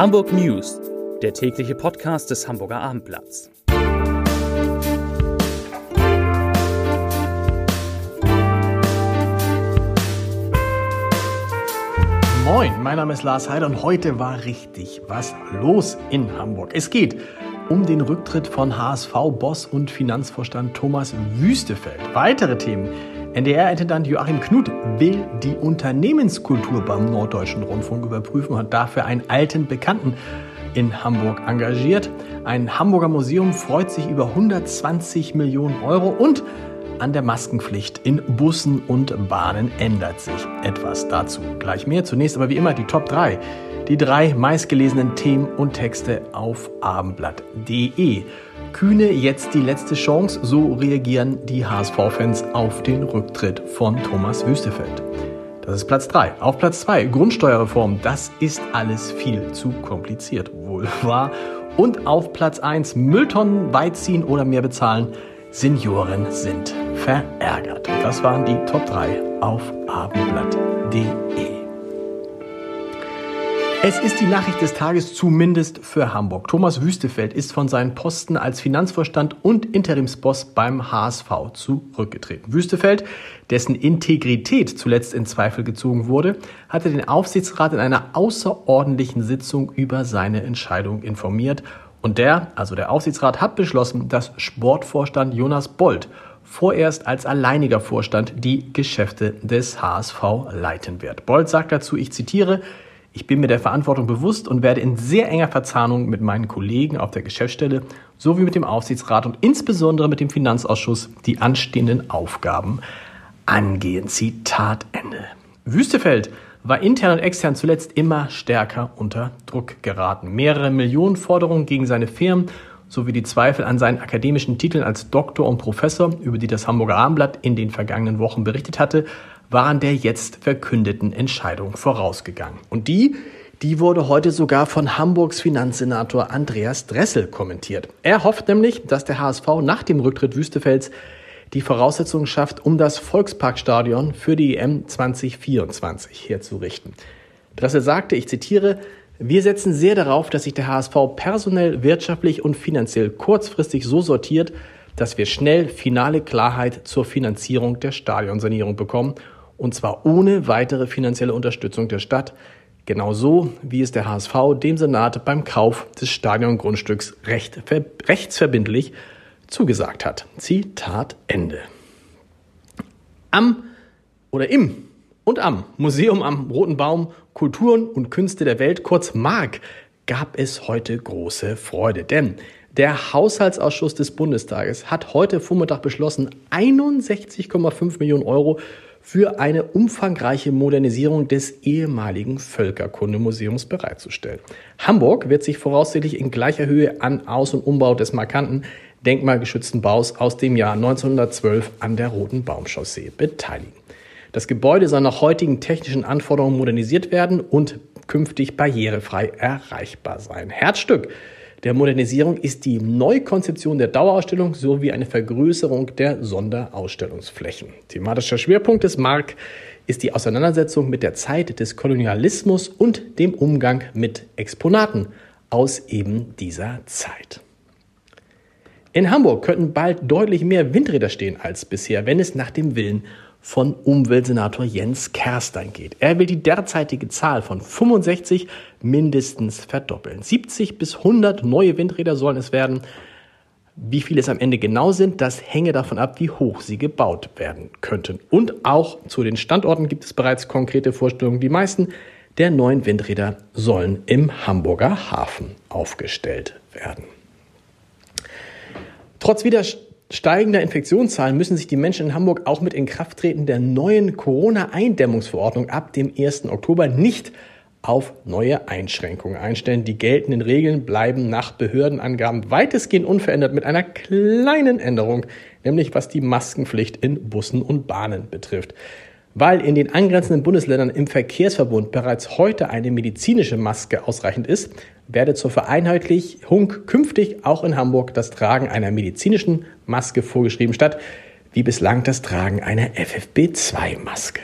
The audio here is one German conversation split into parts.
Hamburg News, der tägliche Podcast des Hamburger Abendblatts. Moin, mein Name ist Lars Heider und heute war richtig was los in Hamburg. Es geht um den Rücktritt von HSV-Boss und Finanzvorstand Thomas Wüstefeld. Weitere Themen. NDR-Intendant Joachim Knut will die Unternehmenskultur beim Norddeutschen Rundfunk überprüfen und hat dafür einen alten Bekannten in Hamburg engagiert. Ein Hamburger Museum freut sich über 120 Millionen Euro und an der Maskenpflicht in Bussen und Bahnen ändert sich etwas dazu. Gleich mehr. Zunächst aber wie immer die Top 3 die drei meistgelesenen Themen und Texte auf abendblatt.de. Kühne jetzt die letzte Chance, so reagieren die HSV-Fans auf den Rücktritt von Thomas Wüstefeld. Das ist Platz 3. Auf Platz 2 Grundsteuerreform. Das ist alles viel zu kompliziert, wohl wahr. Und auf Platz 1 Mülltonnen beiziehen oder mehr bezahlen. Senioren sind verärgert. Das waren die Top 3 auf abendblatt.de. Es ist die Nachricht des Tages zumindest für Hamburg. Thomas Wüstefeld ist von seinen Posten als Finanzvorstand und Interimsboss beim HSV zurückgetreten. Wüstefeld, dessen Integrität zuletzt in Zweifel gezogen wurde, hatte den Aufsichtsrat in einer außerordentlichen Sitzung über seine Entscheidung informiert. Und der, also der Aufsichtsrat, hat beschlossen, dass Sportvorstand Jonas Bold vorerst als alleiniger Vorstand die Geschäfte des HSV leiten wird. Bold sagt dazu, ich zitiere, ich bin mir der Verantwortung bewusst und werde in sehr enger Verzahnung mit meinen Kollegen auf der Geschäftsstelle sowie mit dem Aufsichtsrat und insbesondere mit dem Finanzausschuss die anstehenden Aufgaben angehen. Zitat Ende. Wüstefeld war intern und extern zuletzt immer stärker unter Druck geraten. Mehrere Millionen Forderungen gegen seine Firmen sowie die Zweifel an seinen akademischen Titeln als Doktor und Professor, über die das Hamburger Abendblatt in den vergangenen Wochen berichtet hatte, waren der jetzt verkündeten Entscheidung vorausgegangen. Und die, die wurde heute sogar von Hamburgs Finanzsenator Andreas Dressel kommentiert. Er hofft nämlich, dass der HSV nach dem Rücktritt Wüstefelds die Voraussetzungen schafft, um das Volksparkstadion für die EM 2024 herzurichten. Dressel sagte, ich zitiere, wir setzen sehr darauf, dass sich der HSV personell, wirtschaftlich und finanziell kurzfristig so sortiert, dass wir schnell finale Klarheit zur Finanzierung der Stadionsanierung bekommen und zwar ohne weitere finanzielle Unterstützung der Stadt, genauso wie es der HSV dem Senat beim Kauf des Stadiongrundstücks recht, rechtsverbindlich zugesagt hat. Zitat Ende. Am oder im und am Museum am Roten Baum Kulturen und Künste der Welt, kurz MARC, gab es heute große Freude, denn der Haushaltsausschuss des Bundestages hat heute Vormittag beschlossen, 61,5 Millionen Euro für eine umfangreiche Modernisierung des ehemaligen Völkerkundemuseums bereitzustellen. Hamburg wird sich voraussichtlich in gleicher Höhe an Aus- und Umbau des markanten denkmalgeschützten Baus aus dem Jahr 1912 an der Roten Baumchaussee beteiligen. Das Gebäude soll nach heutigen technischen Anforderungen modernisiert werden und künftig barrierefrei erreichbar sein. Herzstück der Modernisierung ist die Neukonzeption der Dauerausstellung sowie eine Vergrößerung der Sonderausstellungsflächen. Thematischer Schwerpunkt des MARC ist die Auseinandersetzung mit der Zeit des Kolonialismus und dem Umgang mit Exponaten aus eben dieser Zeit. In Hamburg könnten bald deutlich mehr Windräder stehen als bisher, wenn es nach dem Willen von Umweltsenator Jens Kerstein geht. Er will die derzeitige Zahl von 65 mindestens verdoppeln. 70 bis 100 neue Windräder sollen es werden. Wie viele es am Ende genau sind, das hänge davon ab, wie hoch sie gebaut werden könnten. Und auch zu den Standorten gibt es bereits konkrete Vorstellungen. Die meisten der neuen Windräder sollen im Hamburger Hafen aufgestellt werden. Trotz Widerstand steigender Infektionszahlen müssen sich die Menschen in Hamburg auch mit Inkrafttreten der neuen Corona-Eindämmungsverordnung ab dem 1. Oktober nicht auf neue Einschränkungen einstellen. Die geltenden Regeln bleiben nach Behördenangaben weitestgehend unverändert mit einer kleinen Änderung, nämlich was die Maskenpflicht in Bussen und Bahnen betrifft. Weil in den angrenzenden Bundesländern im Verkehrsverbund bereits heute eine medizinische Maske ausreichend ist, werde zur Vereinheitlichung künftig auch in Hamburg das Tragen einer medizinischen Maske vorgeschrieben, statt wie bislang das Tragen einer FFP2-Maske.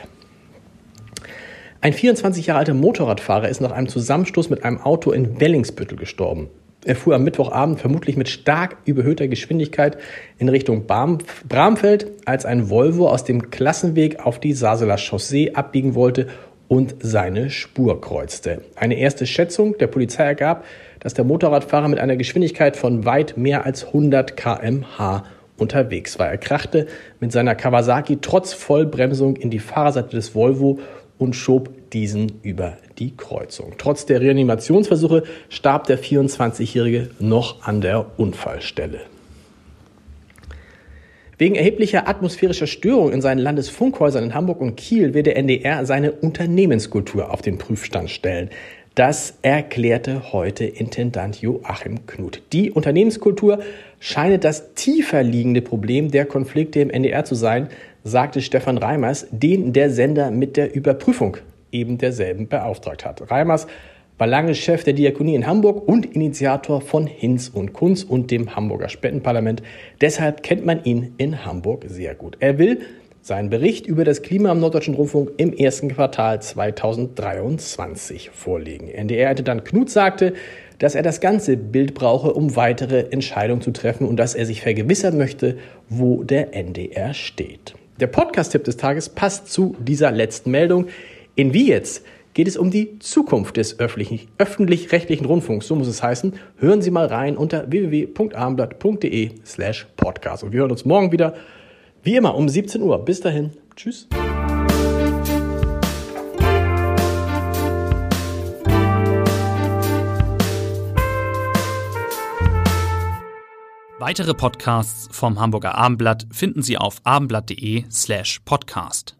Ein 24 Jahre alter Motorradfahrer ist nach einem Zusammenstoß mit einem Auto in Wellingsbüttel gestorben. Er fuhr am Mittwochabend vermutlich mit stark überhöhter Geschwindigkeit in Richtung Bramfeld, als ein Volvo aus dem Klassenweg auf die Saseler Chaussee abbiegen wollte und seine Spur kreuzte. Eine erste Schätzung der Polizei ergab, dass der Motorradfahrer mit einer Geschwindigkeit von weit mehr als 100 kmh unterwegs war. Er krachte mit seiner Kawasaki trotz Vollbremsung in die Fahrerseite des Volvo und schob diesen über die Kreuzung. Trotz der Reanimationsversuche starb der 24-Jährige noch an der Unfallstelle. Wegen erheblicher atmosphärischer Störungen in seinen Landesfunkhäusern in Hamburg und Kiel wird der NDR seine Unternehmenskultur auf den Prüfstand stellen. Das erklärte heute Intendant Joachim Knut. Die Unternehmenskultur scheine das tiefer liegende Problem der Konflikte im NDR zu sein, sagte Stefan Reimers, den der Sender mit der Überprüfung eben derselben beauftragt hat. Reimers war lange Chef der Diakonie in Hamburg und Initiator von Hinz und Kunz und dem Hamburger Spendenparlament. Deshalb kennt man ihn in Hamburg sehr gut. Er will seinen Bericht über das Klima am Norddeutschen Rundfunk im ersten Quartal 2023 vorlegen. NDR-Intendant Knut sagte, dass er das ganze Bild brauche, um weitere Entscheidungen zu treffen und dass er sich vergewissern möchte, wo der NDR steht. Der Podcast-Tipp des Tages passt zu dieser letzten Meldung. In Wie jetzt geht es um die Zukunft des öffentlich-rechtlichen Rundfunks. So muss es heißen. Hören Sie mal rein unter www.abendblatt.de slash podcast. Und wir hören uns morgen wieder, wie immer, um 17 Uhr. Bis dahin. Tschüss. Weitere Podcasts vom Hamburger Abendblatt finden Sie auf abendblatt.de slash podcast.